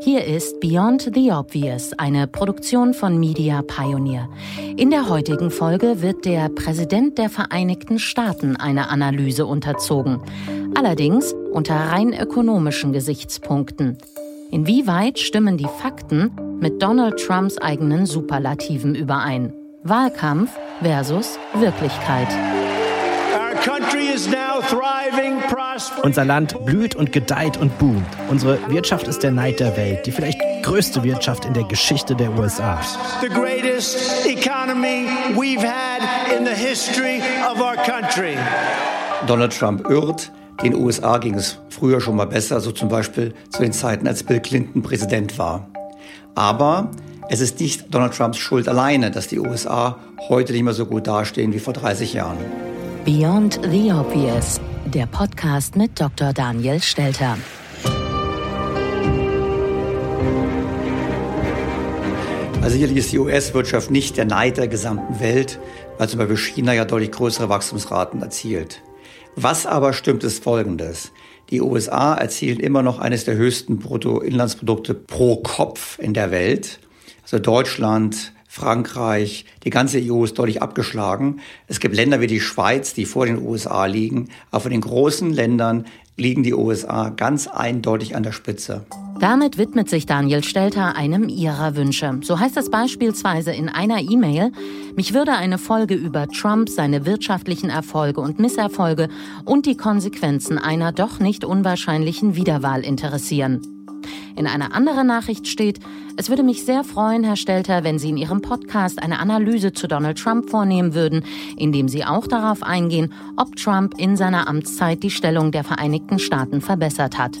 Hier ist Beyond the Obvious, eine Produktion von Media Pioneer. In der heutigen Folge wird der Präsident der Vereinigten Staaten einer Analyse unterzogen. Allerdings unter rein ökonomischen Gesichtspunkten. Inwieweit stimmen die Fakten mit Donald Trumps eigenen Superlativen überein? Wahlkampf versus Wirklichkeit. Unser Land blüht und gedeiht und boomt. Unsere Wirtschaft ist der Neid der Welt, die vielleicht größte Wirtschaft in der Geschichte der USA. The greatest economy we've had in the history of our country. Donald Trump irrt. Den USA ging es früher schon mal besser, so zum Beispiel zu den Zeiten, als Bill Clinton Präsident war. Aber es ist nicht Donald Trumps Schuld alleine, dass die USA heute nicht mehr so gut dastehen wie vor 30 Jahren. Beyond the Obvious, der Podcast mit Dr. Daniel Stelter. Also sicherlich ist die US-Wirtschaft nicht der Neid der gesamten Welt, weil zum Beispiel China ja deutlich größere Wachstumsraten erzielt. Was aber stimmt, ist Folgendes. Die USA erzielen immer noch eines der höchsten Bruttoinlandsprodukte pro Kopf in der Welt. Also Deutschland, Frankreich, die ganze EU ist deutlich abgeschlagen. Es gibt Länder wie die Schweiz, die vor den USA liegen, aber von den großen Ländern liegen die USA ganz eindeutig an der Spitze. Damit widmet sich Daniel Stelter einem ihrer Wünsche. So heißt es beispielsweise in einer E-Mail, mich würde eine Folge über Trump, seine wirtschaftlichen Erfolge und Misserfolge und die Konsequenzen einer doch nicht unwahrscheinlichen Wiederwahl interessieren. In einer anderen Nachricht steht, es würde mich sehr freuen, Herr Stelter, wenn Sie in Ihrem Podcast eine Analyse zu Donald Trump vornehmen würden, indem Sie auch darauf eingehen, ob Trump in seiner Amtszeit die Stellung der Vereinigten Staaten verbessert hat.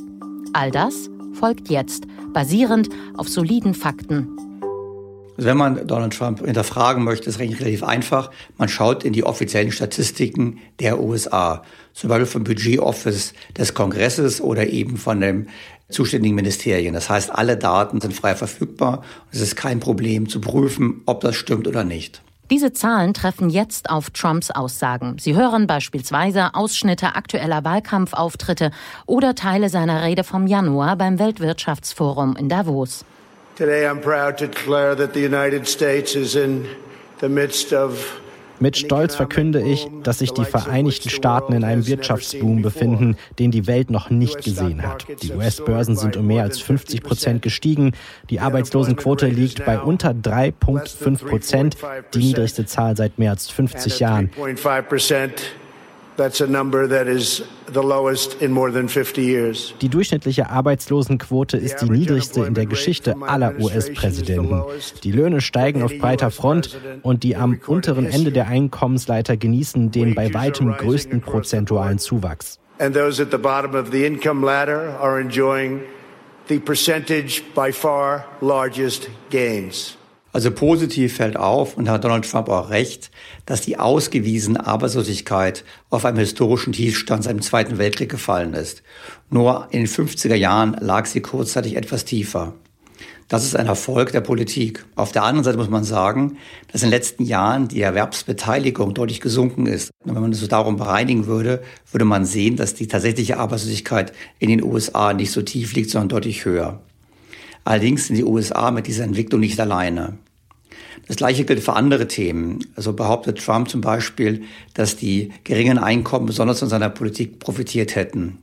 All das folgt jetzt, basierend auf soliden Fakten. Also wenn man Donald Trump hinterfragen möchte, ist es relativ einfach. Man schaut in die offiziellen Statistiken der USA, zum Beispiel vom Budget Office des Kongresses oder eben von dem zuständigen Ministerien. Das heißt, alle Daten sind frei verfügbar. Es ist kein Problem zu prüfen, ob das stimmt oder nicht. Diese Zahlen treffen jetzt auf Trumps Aussagen. Sie hören beispielsweise Ausschnitte aktueller Wahlkampfauftritte oder Teile seiner Rede vom Januar beim Weltwirtschaftsforum in Davos. Today I'm proud to declare that the United States is in the midst of Mit Stolz verkünde ich, dass sich die Vereinigten Staaten in einem Wirtschaftsboom befinden, den die Welt noch nicht gesehen hat. Die US-Börsen sind um mehr als 50 Prozent gestiegen. Die Arbeitslosenquote liegt bei unter 3,5 Prozent, die niedrigste Zahl seit mehr als 50 Jahren. Die durchschnittliche Arbeitslosenquote ist die niedrigste in der Geschichte aller US-Präsidenten. Die Löhne steigen auf breiter Front und die am unteren Ende der Einkommensleiter genießen den bei weitem größten prozentualen Zuwachs. And those at the bottom of the income ladder are enjoying the percentage by far largest gains. Also positiv fällt auf, und hat Donald Trump auch recht, dass die ausgewiesene Arbeitslosigkeit auf einem historischen Tiefstand seit dem Zweiten Weltkrieg gefallen ist. Nur in den 50er Jahren lag sie kurzzeitig etwas tiefer. Das ist ein Erfolg der Politik. Auf der anderen Seite muss man sagen, dass in den letzten Jahren die Erwerbsbeteiligung deutlich gesunken ist. Und wenn man es so darum bereinigen würde, würde man sehen, dass die tatsächliche Arbeitslosigkeit in den USA nicht so tief liegt, sondern deutlich höher. Allerdings sind die USA mit dieser Entwicklung nicht alleine. Das Gleiche gilt für andere Themen. Also behauptet Trump zum Beispiel, dass die geringen Einkommen besonders von seiner Politik profitiert hätten.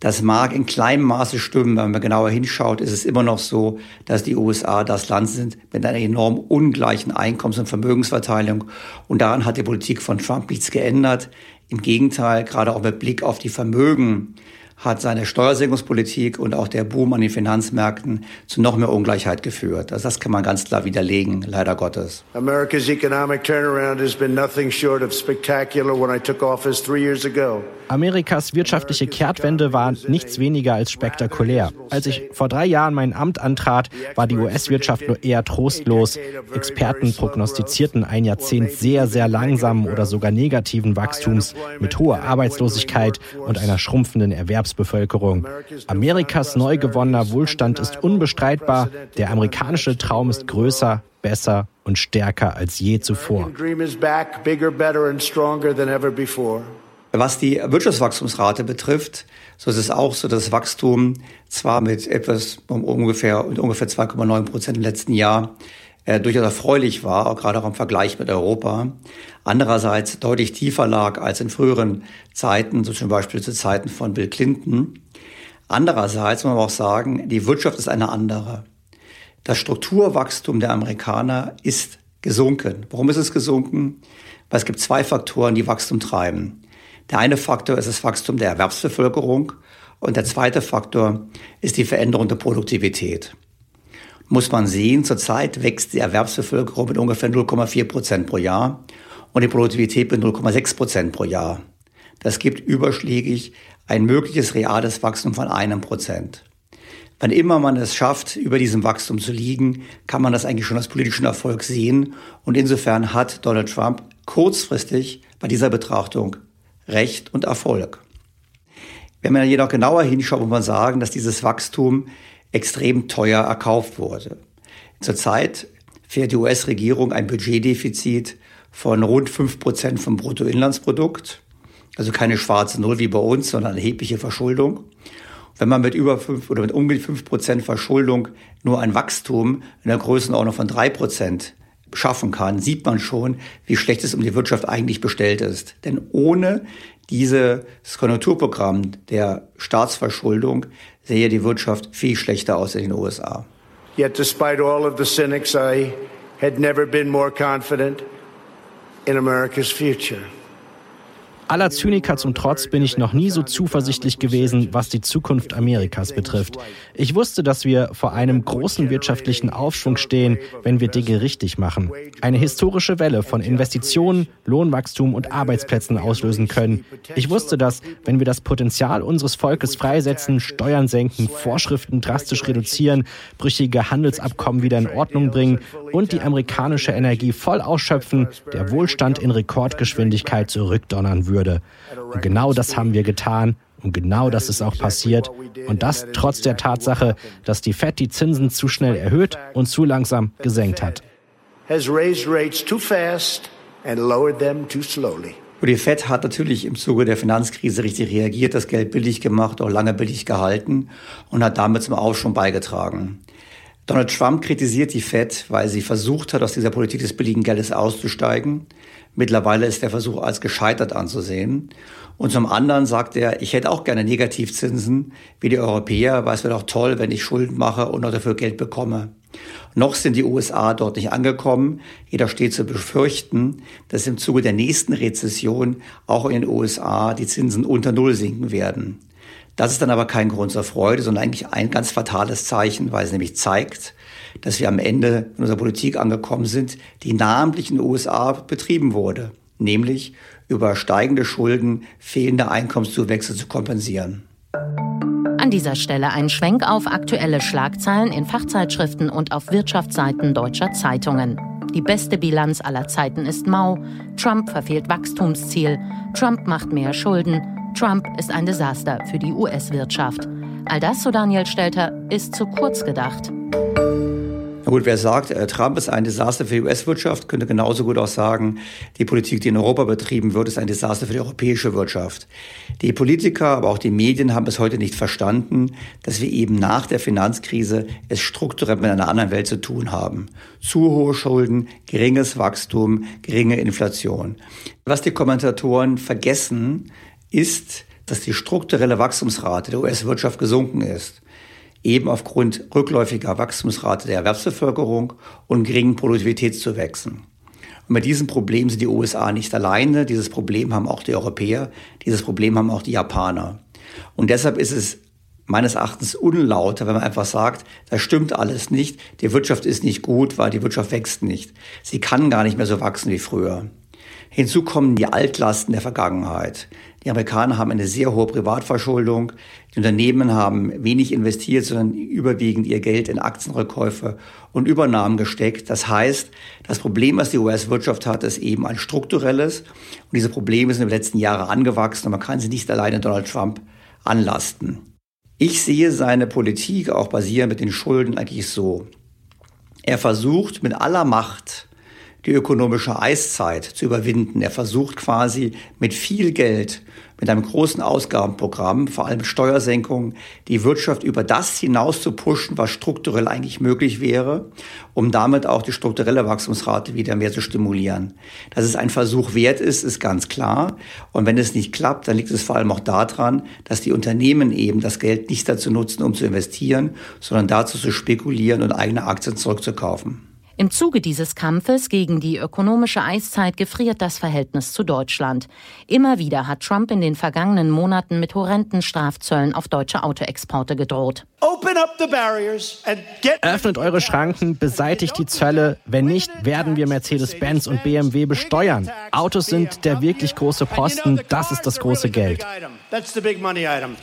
Das mag in kleinem Maße stimmen, wenn man genauer hinschaut, ist es immer noch so, dass die USA das Land sind mit einer enorm ungleichen Einkommens- und Vermögensverteilung. Und daran hat die Politik von Trump nichts geändert. Im Gegenteil, gerade auch mit Blick auf die Vermögen hat seine Steuersenkungspolitik und auch der Boom an den Finanzmärkten zu noch mehr Ungleichheit geführt. Also das kann man ganz klar widerlegen, leider Gottes. America's economic turnaround has been nothing short of spectacular when I took office three years ago. Amerikas wirtschaftliche Kehrtwende war nichts weniger als spektakulär. Als ich vor drei Jahren mein Amt antrat, war die US-Wirtschaft nur eher trostlos. Experten prognostizierten ein Jahrzehnt sehr, sehr langsamen oder sogar negativen Wachstums mit hoher Arbeitslosigkeit und einer schrumpfenden Erwerbsbevölkerung. Amerikas neu gewonnener Wohlstand ist unbestreitbar. Der amerikanische Traum ist größer, besser und stärker als je zuvor. Was die Wirtschaftswachstumsrate betrifft, so ist es auch so, dass das Wachstum zwar mit etwas um ungefähr, mit ungefähr 2,9 Prozent im letzten Jahr äh, durchaus erfreulich war, auch gerade auch im Vergleich mit Europa, andererseits deutlich tiefer lag als in früheren Zeiten, so zum Beispiel zu Zeiten von Bill Clinton. Andererseits muss man auch sagen, die Wirtschaft ist eine andere. Das Strukturwachstum der Amerikaner ist gesunken. Warum ist es gesunken? Weil es gibt zwei Faktoren, die Wachstum treiben. Der eine Faktor ist das Wachstum der Erwerbsbevölkerung und der zweite Faktor ist die Veränderung der Produktivität. Muss man sehen, zurzeit wächst die Erwerbsbevölkerung mit ungefähr 0,4 Prozent pro Jahr und die Produktivität mit 0,6 Prozent pro Jahr. Das gibt überschlägig ein mögliches reales Wachstum von einem Prozent. Wann immer man es schafft, über diesem Wachstum zu liegen, kann man das eigentlich schon als politischen Erfolg sehen. Und insofern hat Donald Trump kurzfristig bei dieser Betrachtung Recht und Erfolg. Wenn man jedoch genauer hinschaut, muss man sagen, dass dieses Wachstum extrem teuer erkauft wurde. Zurzeit fährt die US-Regierung ein Budgetdefizit von rund fünf Prozent vom Bruttoinlandsprodukt. Also keine schwarze Null wie bei uns, sondern erhebliche Verschuldung. Wenn man mit über fünf oder mit ungefähr fünf Prozent Verschuldung nur ein Wachstum in der Größenordnung von drei Prozent schaffen kann, sieht man schon, wie schlecht es um die Wirtschaft eigentlich bestellt ist. Denn ohne dieses Konjunkturprogramm der Staatsverschuldung sähe die Wirtschaft viel schlechter aus in den USA. Yet despite all of the cynics, I had never been more confident in America's future. Aller Zyniker zum Trotz bin ich noch nie so zuversichtlich gewesen, was die Zukunft Amerikas betrifft. Ich wusste, dass wir vor einem großen wirtschaftlichen Aufschwung stehen, wenn wir Dinge richtig machen. Eine historische Welle von Investitionen, Lohnwachstum und Arbeitsplätzen auslösen können. Ich wusste, dass, wenn wir das Potenzial unseres Volkes freisetzen, Steuern senken, Vorschriften drastisch reduzieren, brüchige Handelsabkommen wieder in Ordnung bringen und die amerikanische Energie voll ausschöpfen, der Wohlstand in Rekordgeschwindigkeit zurückdonnern würde würde. Und genau das haben wir getan und genau das ist auch passiert. Und das trotz der Tatsache, dass die Fed die Zinsen zu schnell erhöht und zu langsam gesenkt hat. Und die Fed hat natürlich im Zuge der Finanzkrise richtig reagiert, das Geld billig gemacht, auch lange billig gehalten und hat damit zum Aufschwung beigetragen. Donald Trump kritisiert die Fed, weil sie versucht hat, aus dieser Politik des billigen Geldes auszusteigen. Mittlerweile ist der Versuch als gescheitert anzusehen. Und zum anderen sagt er, ich hätte auch gerne Negativzinsen wie die Europäer, weil es wäre doch toll, wenn ich Schulden mache und noch dafür Geld bekomme. Noch sind die USA dort nicht angekommen. Jeder steht zu befürchten, dass im Zuge der nächsten Rezession auch in den USA die Zinsen unter Null sinken werden. Das ist dann aber kein Grund zur Freude, sondern eigentlich ein ganz fatales Zeichen, weil es nämlich zeigt, dass wir am Ende in unserer Politik angekommen sind, die namentlich in den USA betrieben wurde, nämlich über steigende Schulden fehlende Einkommenszuwächse zu kompensieren. An dieser Stelle ein Schwenk auf aktuelle Schlagzeilen in Fachzeitschriften und auf Wirtschaftsseiten deutscher Zeitungen. Die beste Bilanz aller Zeiten ist mau. Trump verfehlt Wachstumsziel. Trump macht mehr Schulden. Trump ist ein Desaster für die US-Wirtschaft. All das, so Daniel Stelter, ist zu kurz gedacht. Gut, wer sagt, äh, Trump ist ein Desaster für die US-Wirtschaft, könnte genauso gut auch sagen, die Politik, die in Europa betrieben wird, ist ein Desaster für die europäische Wirtschaft. Die Politiker, aber auch die Medien haben bis heute nicht verstanden, dass wir eben nach der Finanzkrise es strukturell mit einer anderen Welt zu tun haben. Zu hohe Schulden, geringes Wachstum, geringe Inflation. Was die Kommentatoren vergessen, ist, dass die strukturelle Wachstumsrate der US-Wirtschaft gesunken ist. Eben aufgrund rückläufiger Wachstumsrate der Erwerbsbevölkerung und geringen Produktivitätszuwächsen. Und mit diesem Problem sind die USA nicht alleine. Dieses Problem haben auch die Europäer. Dieses Problem haben auch die Japaner. Und deshalb ist es meines Erachtens unlauter, wenn man einfach sagt, das stimmt alles nicht, die Wirtschaft ist nicht gut, weil die Wirtschaft wächst nicht. Sie kann gar nicht mehr so wachsen wie früher. Hinzu kommen die Altlasten der Vergangenheit. Die Amerikaner haben eine sehr hohe Privatverschuldung. Die Unternehmen haben wenig investiert, sondern überwiegend ihr Geld in Aktienrückkäufe und Übernahmen gesteckt. Das heißt, das Problem, was die US-Wirtschaft hat, ist eben ein strukturelles. Und diese Probleme sind in den letzten Jahren angewachsen und man kann sie nicht alleine Donald Trump anlasten. Ich sehe seine Politik auch basierend mit den Schulden eigentlich so. Er versucht mit aller Macht, die ökonomische Eiszeit zu überwinden. Er versucht quasi mit viel Geld, mit einem großen Ausgabenprogramm, vor allem Steuersenkungen, die Wirtschaft über das hinaus zu pushen, was strukturell eigentlich möglich wäre, um damit auch die strukturelle Wachstumsrate wieder mehr zu stimulieren. Dass es ein Versuch wert ist, ist ganz klar. Und wenn es nicht klappt, dann liegt es vor allem auch daran, dass die Unternehmen eben das Geld nicht dazu nutzen, um zu investieren, sondern dazu zu spekulieren und eigene Aktien zurückzukaufen. Im Zuge dieses Kampfes gegen die ökonomische Eiszeit gefriert das Verhältnis zu Deutschland. Immer wieder hat Trump in den vergangenen Monaten mit horrenden Strafzöllen auf deutsche Autoexporte gedroht. Öffnet eure Schranken, beseitigt die Zölle. Wenn nicht, werden wir Mercedes-Benz und BMW besteuern. Autos sind der wirklich große Posten, das ist das große Geld.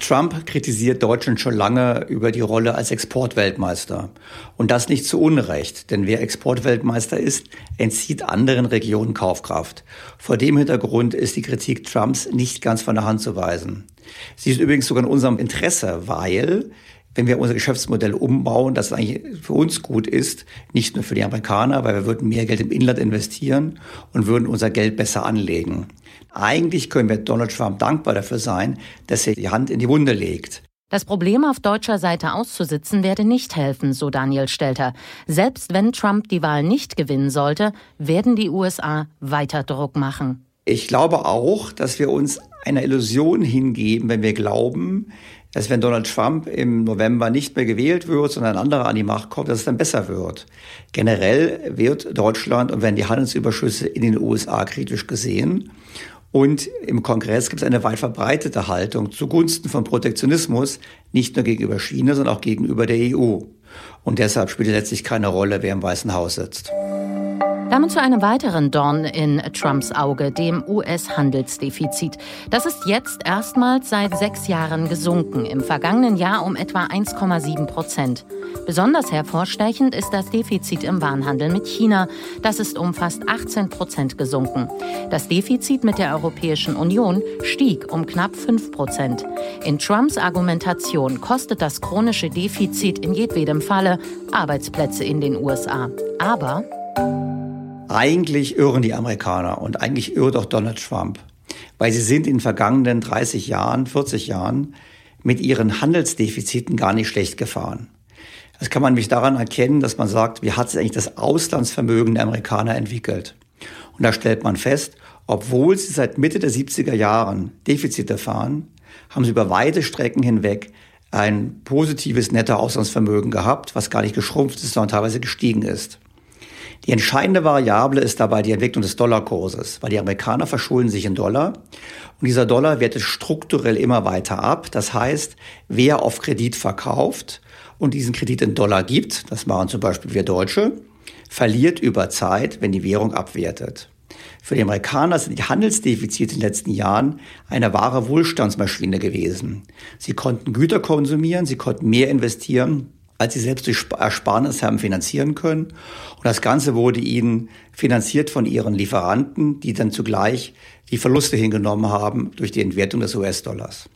Trump kritisiert Deutschland schon lange über die Rolle als Exportweltmeister. Und das nicht zu Unrecht, denn wer Exportweltmeister ist, entzieht anderen Regionen Kaufkraft. Vor dem Hintergrund ist die Kritik Trumps nicht ganz von der Hand zu weisen. Sie ist übrigens sogar in unserem Interesse, weil wenn wir unser Geschäftsmodell umbauen, das eigentlich für uns gut ist, nicht nur für die Amerikaner, weil wir würden mehr Geld im Inland investieren und würden unser Geld besser anlegen. Eigentlich können wir Donald Trump dankbar dafür sein, dass er die Hand in die Wunde legt. Das Problem auf deutscher Seite auszusitzen werde nicht helfen, so Daniel Stelter. Selbst wenn Trump die Wahl nicht gewinnen sollte, werden die USA weiter Druck machen. Ich glaube auch, dass wir uns einer Illusion hingeben, wenn wir glauben, dass wenn Donald Trump im November nicht mehr gewählt wird, sondern ein anderer an die Macht kommt, dass es dann besser wird. Generell wird Deutschland und werden die Handelsüberschüsse in den USA kritisch gesehen. Und im Kongress gibt es eine weit verbreitete Haltung zugunsten von Protektionismus, nicht nur gegenüber China, sondern auch gegenüber der EU. Und deshalb spielt es letztlich keine Rolle, wer im Weißen Haus sitzt. Damit zu einem weiteren Dorn in Trumps Auge, dem US-Handelsdefizit. Das ist jetzt erstmals seit sechs Jahren gesunken, im vergangenen Jahr um etwa 1,7 Prozent. Besonders hervorstechend ist das Defizit im Warenhandel mit China. Das ist um fast 18 Prozent gesunken. Das Defizit mit der Europäischen Union stieg um knapp 5 Prozent. In Trumps Argumentation kostet das chronische Defizit in jedwedem Falle Arbeitsplätze in den USA. Aber eigentlich irren die Amerikaner und eigentlich irrt auch Donald Trump, weil sie sind in den vergangenen 30 Jahren, 40 Jahren mit ihren Handelsdefiziten gar nicht schlecht gefahren. Das kann man nämlich daran erkennen, dass man sagt, wie hat sich eigentlich das Auslandsvermögen der Amerikaner entwickelt? Und da stellt man fest, obwohl sie seit Mitte der 70er Jahren Defizite fahren, haben sie über weite Strecken hinweg ein positives Nettoauslandsvermögen gehabt, was gar nicht geschrumpft ist, sondern teilweise gestiegen ist. Die entscheidende Variable ist dabei die Entwicklung des Dollarkurses, weil die Amerikaner verschulden sich in Dollar und dieser Dollar wertet strukturell immer weiter ab. Das heißt, wer auf Kredit verkauft und diesen Kredit in Dollar gibt, das machen zum Beispiel wir Deutsche, verliert über Zeit, wenn die Währung abwertet. Für die Amerikaner sind die Handelsdefizite in den letzten Jahren eine wahre Wohlstandsmaschine gewesen. Sie konnten Güter konsumieren, sie konnten mehr investieren, als sie selbst durch Ersparnis haben finanzieren können. Und das Ganze wurde ihnen finanziert von ihren Lieferanten, die dann zugleich die Verluste hingenommen haben durch die Entwertung des US-Dollars.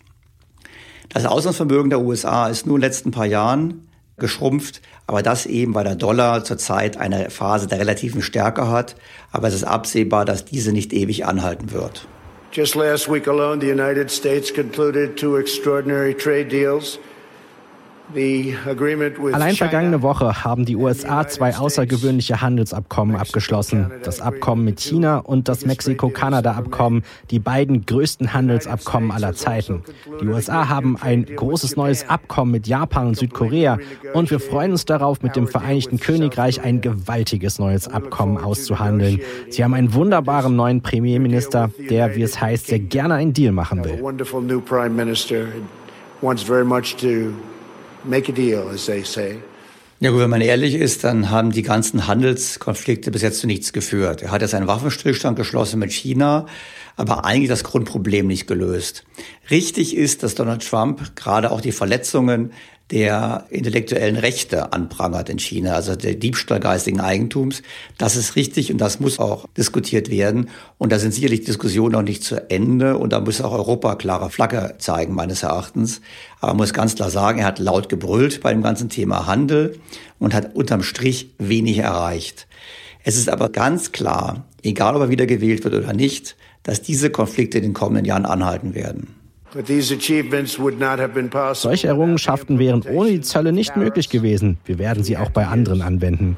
Das Auslandsvermögen der USA ist nur in den letzten paar Jahren geschrumpft, aber das eben, weil der Dollar zurzeit eine Phase der relativen Stärke hat. Aber es ist absehbar, dass diese nicht ewig anhalten wird. Just last week alone, the United States concluded two extraordinary trade deals Allein vergangene Woche haben die USA zwei außergewöhnliche Handelsabkommen abgeschlossen. Das Abkommen mit China und das Mexiko-Kanada-Abkommen, die beiden größten Handelsabkommen aller Zeiten. Die USA haben ein großes neues Abkommen mit Japan und Südkorea. Und wir freuen uns darauf, mit dem Vereinigten Königreich ein gewaltiges neues Abkommen auszuhandeln. Sie haben einen wunderbaren neuen Premierminister, der, wie es heißt, sehr gerne einen Deal machen will make a deal, as they say. Ja gut, wenn man ehrlich ist, dann haben die ganzen Handelskonflikte bis jetzt zu nichts geführt. Er hat jetzt einen Waffenstillstand geschlossen mit China, aber eigentlich das Grundproblem nicht gelöst. Richtig ist, dass Donald Trump gerade auch die Verletzungen der intellektuellen Rechte anprangert in China, also der Diebstahl geistigen Eigentums. Das ist richtig und das muss auch diskutiert werden. Und da sind sicherlich Diskussionen noch nicht zu Ende und da muss auch Europa klare Flagge zeigen, meines Erachtens. Aber man muss ganz klar sagen, er hat laut gebrüllt bei dem ganzen Thema Handel und hat unterm Strich wenig erreicht. Es ist aber ganz klar, egal ob er wieder gewählt wird oder nicht, dass diese Konflikte in den kommenden Jahren anhalten werden. Solche Errungenschaften wären ohne die Zölle nicht möglich gewesen. Wir werden sie auch bei anderen anwenden.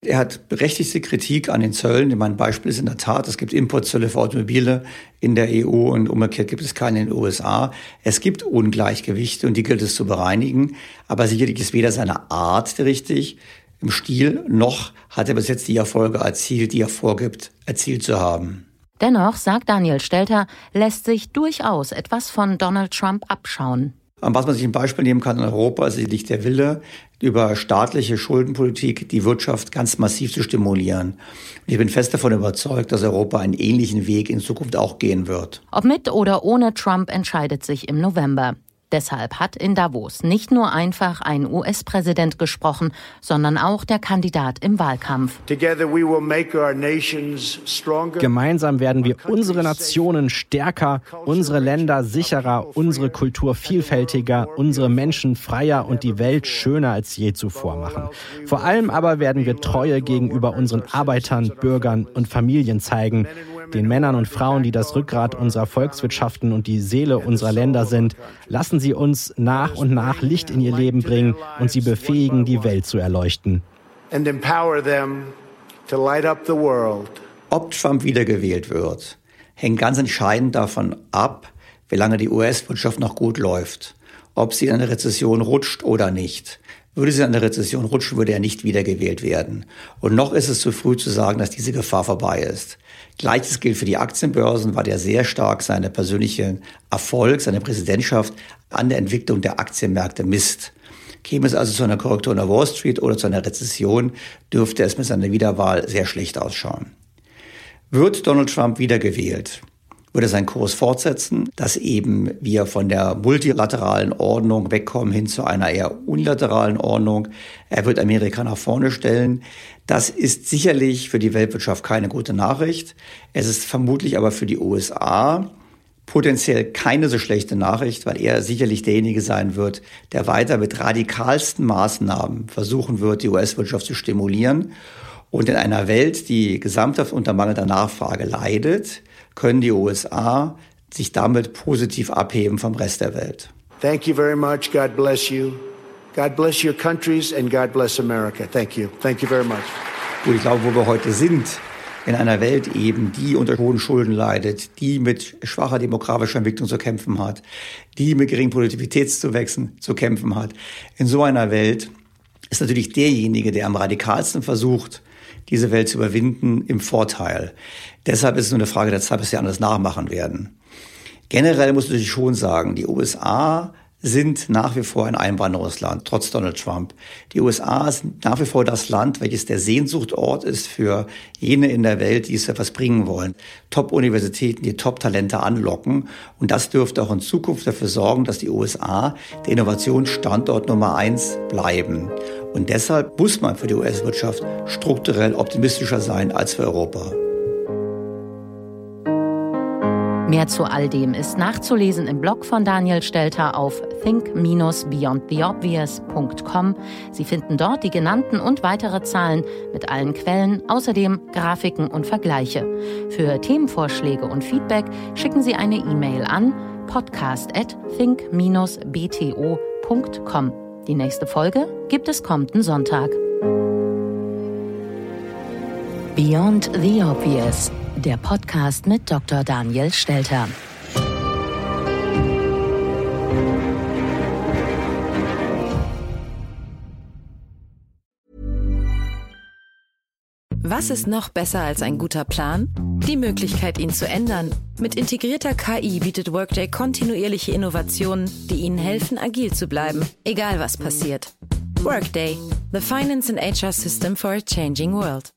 Er hat berechtigte Kritik an den Zöllen. Mein Beispiel ist in der Tat, es gibt Importzölle für Automobile in der EU und umgekehrt gibt es keine in den USA. Es gibt Ungleichgewichte und die gilt es zu bereinigen. Aber sicherlich ist weder seine Art richtig im Stil, noch hat er bis jetzt die Erfolge erzielt, die er vorgibt, erzielt zu haben. Dennoch, sagt Daniel Stelter, lässt sich durchaus etwas von Donald Trump abschauen. Was man sich ein Beispiel nehmen kann in Europa, ist sicherlich der Wille, über staatliche Schuldenpolitik die Wirtschaft ganz massiv zu stimulieren. Und ich bin fest davon überzeugt, dass Europa einen ähnlichen Weg in Zukunft auch gehen wird. Ob mit oder ohne Trump entscheidet sich im November. Deshalb hat in Davos nicht nur einfach ein US-Präsident gesprochen, sondern auch der Kandidat im Wahlkampf. Gemeinsam werden wir unsere Nationen stärker, unsere Länder sicherer, unsere Kultur vielfältiger, unsere Menschen freier und die Welt schöner als je zuvor machen. Vor allem aber werden wir Treue gegenüber unseren Arbeitern, Bürgern und Familien zeigen, den Männern und Frauen, die das Rückgrat unserer Volkswirtschaften und die Seele unserer Länder sind. Lassen Sie uns nach und nach Licht in ihr Leben bringen und sie befähigen, die Welt zu erleuchten. Ob Trump wiedergewählt wird, hängt ganz entscheidend davon ab, wie lange die US-Wirtschaft noch gut läuft, ob sie in eine Rezession rutscht oder nicht. Würde sie in eine Rezession rutschen, würde er nicht wiedergewählt werden. Und noch ist es zu früh zu sagen, dass diese Gefahr vorbei ist. Gleiches gilt für die Aktienbörsen, weil der sehr stark seine persönliche Erfolg, seine Präsidentschaft an der Entwicklung der Aktienmärkte misst. Käme es also zu einer Korrektur in der Wall Street oder zu einer Rezession, dürfte es mit seiner Wiederwahl sehr schlecht ausschauen. Wird Donald Trump wiedergewählt, würde seinen Kurs fortsetzen, dass eben wir von der multilateralen Ordnung wegkommen hin zu einer eher unilateralen Ordnung. Er wird Amerika nach vorne stellen. Das ist sicherlich für die Weltwirtschaft keine gute Nachricht. Es ist vermutlich aber für die USA potenziell keine so schlechte Nachricht, weil er sicherlich derjenige sein wird, der weiter mit radikalsten Maßnahmen versuchen wird, die US-Wirtschaft zu stimulieren. Und in einer Welt, die gesamthaft unter mangelnder Nachfrage leidet, können die USA sich damit positiv abheben vom Rest der Welt. Thank you very much. God bless you. God bless your countries and God bless America. Thank you. Thank you very much. Und ich glaube, wo wir heute sind, in einer Welt eben, die unter hohen Schulden leidet, die mit schwacher demografischer Entwicklung zu kämpfen hat, die mit geringen Produktivitätszuwächsen zu kämpfen hat. In so einer Welt ist natürlich derjenige, der am radikalsten versucht, diese Welt zu überwinden, im Vorteil. Deshalb ist es nur eine Frage der Zeit, bis sie alles nachmachen werden. Generell muss ich schon sagen, die USA sind nach wie vor ein Einwanderungsland, trotz Donald Trump. Die USA sind nach wie vor das Land, welches der Sehnsuchtort ist für jene in der Welt, die es etwas bringen wollen. Top-Universitäten, die Top-Talente anlocken. Und das dürfte auch in Zukunft dafür sorgen, dass die USA der Innovationsstandort Nummer eins bleiben. Und deshalb muss man für die US-Wirtschaft strukturell optimistischer sein als für Europa. Mehr zu all dem ist nachzulesen im Blog von Daniel Stelter auf think-beyondtheobvious.com. Sie finden dort die genannten und weitere Zahlen mit allen Quellen, außerdem Grafiken und Vergleiche. Für Themenvorschläge und Feedback schicken Sie eine E-Mail an podcast at think-bto.com. Die nächste Folge gibt es kommenden Sonntag. Beyond the Obvious der Podcast mit Dr. Daniel Stelter. Was ist noch besser als ein guter Plan? Die Möglichkeit, ihn zu ändern. Mit integrierter KI bietet Workday kontinuierliche Innovationen, die Ihnen helfen, agil zu bleiben, egal was passiert. Workday, the finance and HR system for a changing world.